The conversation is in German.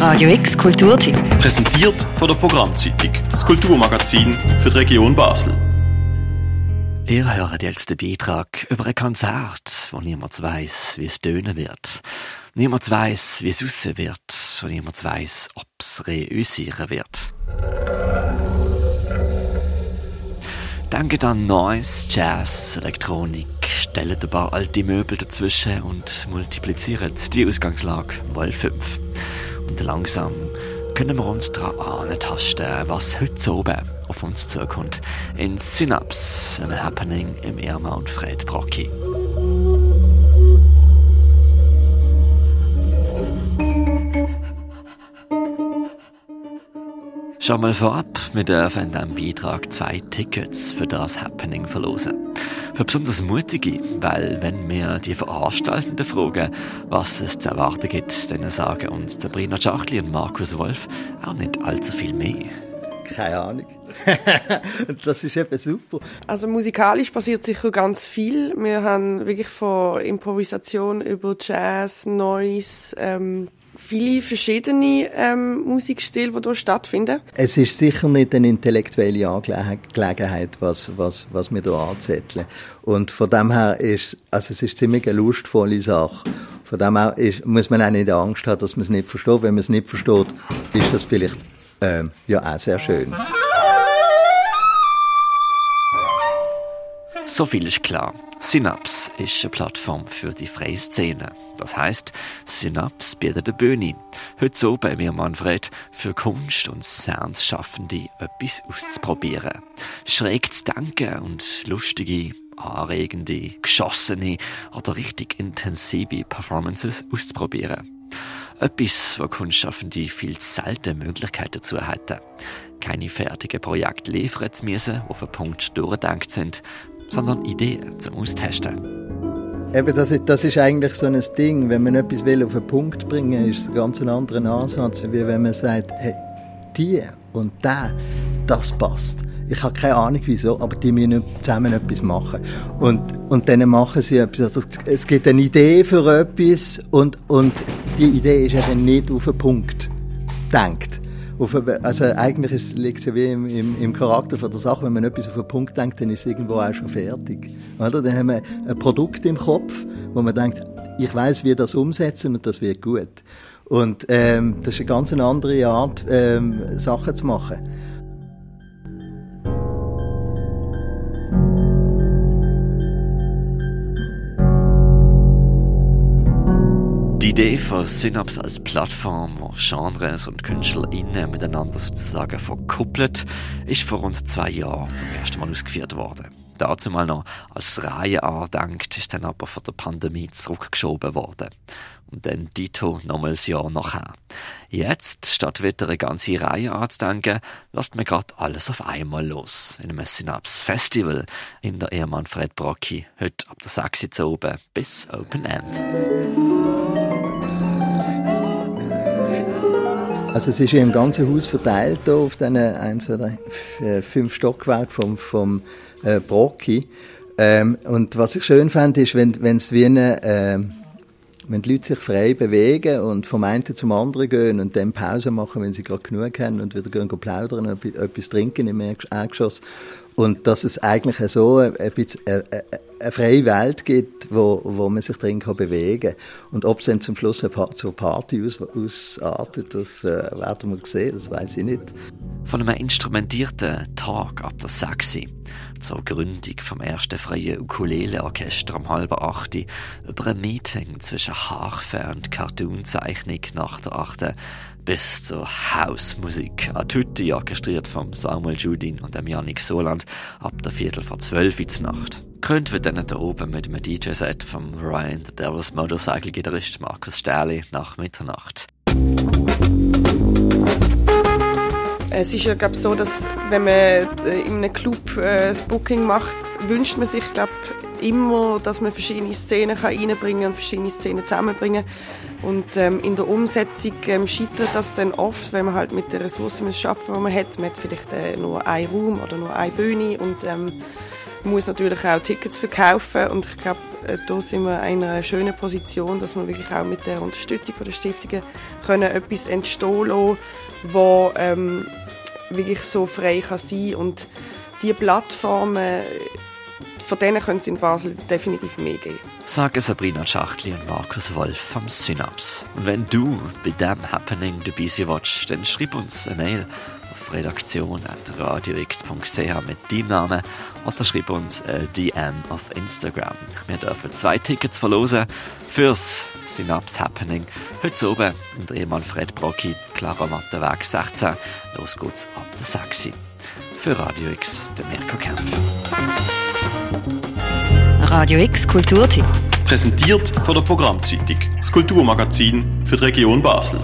Radio X Kulturtipp. Präsentiert von der Programmzeitung, das Kulturmagazin für die Region Basel. Ihr hört jetzt den Beitrag über ein Konzert, wo niemand weiß, wie es tönen wird. Niemand weiß, wie es aussehen wird. Und niemand weiß, ob es reüssieren wird. Denkt an Noise, Jazz, Elektronik, stellt ein paar alte Möbel dazwischen und multipliziert die Ausgangslage mal fünf. Und langsam können wir uns daran antasten, was heute oben auf uns zukommt. In Synapse, ein Happening im Irma und Fred Brocki. Schon mal vorab, wir dürfen in diesem Beitrag zwei Tickets für das Happening verlosen. Für besonders Mutige, weil wenn wir die Veranstaltenden fragen, was es zu erwarten gibt, dann sagen uns Sabrina Schachli und Markus Wolf auch nicht allzu viel mehr. Keine Ahnung. das ist eben super. Also musikalisch passiert sicher ganz viel. Wir haben wirklich von Improvisation über Jazz, Noise, ähm, viele verschiedene ähm, Musikstile, die hier stattfinden. Es ist sicher nicht eine intellektuelle Angelegenheit, was, was, was wir hier anzetteln. Und von dem her ist, also es ist ziemlich eine lustvolle Sache. Von dem her ist, muss man auch nicht Angst haben, dass man es nicht versteht. Wenn man es nicht versteht, ist das vielleicht ähm, ja auch sehr schön. So viel ist klar. Synapse ist eine Plattform für die freie Szene. Das heißt, Synapse bietet eine Bühne. Heute so bei mir Manfred für Kunst und Sounds-Schaffende etwas auszuprobieren. Schräg zu denken und lustige, anregende, geschossene oder richtig intensive Performances auszuprobieren. Etwas, wo Kunstschaffende viel selten Möglichkeiten dazu hätten. Keine fertigen Projekte liefern zu müssen, die auf einen Punkt durchgedacht sind, sondern Ideen zum Austesten. Eben, das ist, das ist eigentlich so ein Ding. Wenn man etwas will auf den Punkt bringen will, ist es ein ganz anderer Ansatz, wie wenn man sagt, hey, die und der, das passt. Ich habe keine Ahnung wieso, aber die müssen zusammen etwas machen. Und, und dann machen sie etwas. Also es gibt eine Idee für etwas und, und die Idee ist eben nicht auf den Punkt denkt auf, also eigentlich liegt es ja wie im, im, im, Charakter von der Sache, wenn man etwas auf einen Punkt denkt, dann ist es irgendwo auch schon fertig. Oder? Dann haben wir ein Produkt im Kopf, wo man denkt, ich weiß, wie das umsetzen und das wird gut. Und ähm, das ist eine ganz andere Art, ähm, Sachen zu machen. Idee von Synapse als Plattform, wo Genres und KünstlerInnen miteinander sozusagen verkuppelt, ist vor rund zwei Jahren zum ersten Mal ausgeführt worden. Dazu mal noch als Reihe andenkt, ist dann aber von der Pandemie zurückgeschoben worden. Und dann Dito nochmals Jahr nachher. Jetzt, statt wieder eine ganze Reihe anzudenken, lasst mir gerade alles auf einmal los. In einem Synapse Festival in der Ehemann Fred Brocki. Heute ab der 6 Uhr oben bis Open End. Also es ist im ganzen Haus verteilt hier auf diesen eins oder äh, fünf Stockwerken vom, vom äh, Brocki. Ähm, und was ich schön fand, ist, wenn es wie eine, äh, wenn die Leute sich frei bewegen und vom einen zum anderen gehen und dann Pause machen, wenn sie gerade genug haben und wieder gehen, plaudern und etwas trinken im Erdgeschoss. Und dass es eigentlich so ein bisschen, äh, äh, eine freie Welt gibt, wo, wo man sich drin kann bewegen kann. Und ob es dann zum Schluss eine zur Party aus, ausartet, das äh, werden wir sehen, das weiß ich nicht. Von einem instrumentierten Tag ab der Sechsi zur Gründung vom ersten freien Ukulele-Orchester um halb acht über ein Meeting zwischen Harfe und Cartoonzeichnung nach der achten bis zur Hausmusik a tutti orchestriert vom Samuel Judin und Yannick Soland ab der Viertel vor zwölf Uhr Nacht. Krönt wird dann da oben mit einem DJ-Set vom Ryan, the Devil's Motorcycle-Gitarrist Markus Sterli nach Mitternacht. Es ist ja, glaube so, dass wenn man äh, in einem Club äh, das Booking macht, wünscht man sich, glaube immer, dass man verschiedene Szenen kann reinbringen und verschiedene Szenen zusammenbringen. Und ähm, in der Umsetzung ähm, scheitert das dann oft, wenn man halt mit den Ressourcen muss schaffen, die man hat. Man hat vielleicht äh, nur einen Raum oder nur eine Bühne und ähm, muss natürlich auch Tickets verkaufen. Und ich glaube, äh, da sind wir in einer schönen Position, dass wir wirklich auch mit der Unterstützung der Stiftungen können etwas entstehen lassen, wo ähm, wirklich so frei kann sein und die Plattformen, von denen können es in Basel definitiv mehr geben. Sagen Sabrina Schachtli und Markus Wolf vom Synaps. Und wenn du bei diesem Happening dabei sein willst, dann schreib uns eine Mail auf redaktion.radiox.ch mit deinem Namen oder schreib uns eine DM auf Instagram. Wir dürfen zwei Tickets verlosen fürs Synaps Happening. Heute oben in der Ehemann Fred Brocki, Clara Mattenweg 16. Los geht's ab der 6. Für Radio X, der Mirko Kempf. Radio X Kulturtipp. Präsentiert von der Programmzeitung, das Kulturmagazin für die Region Basel.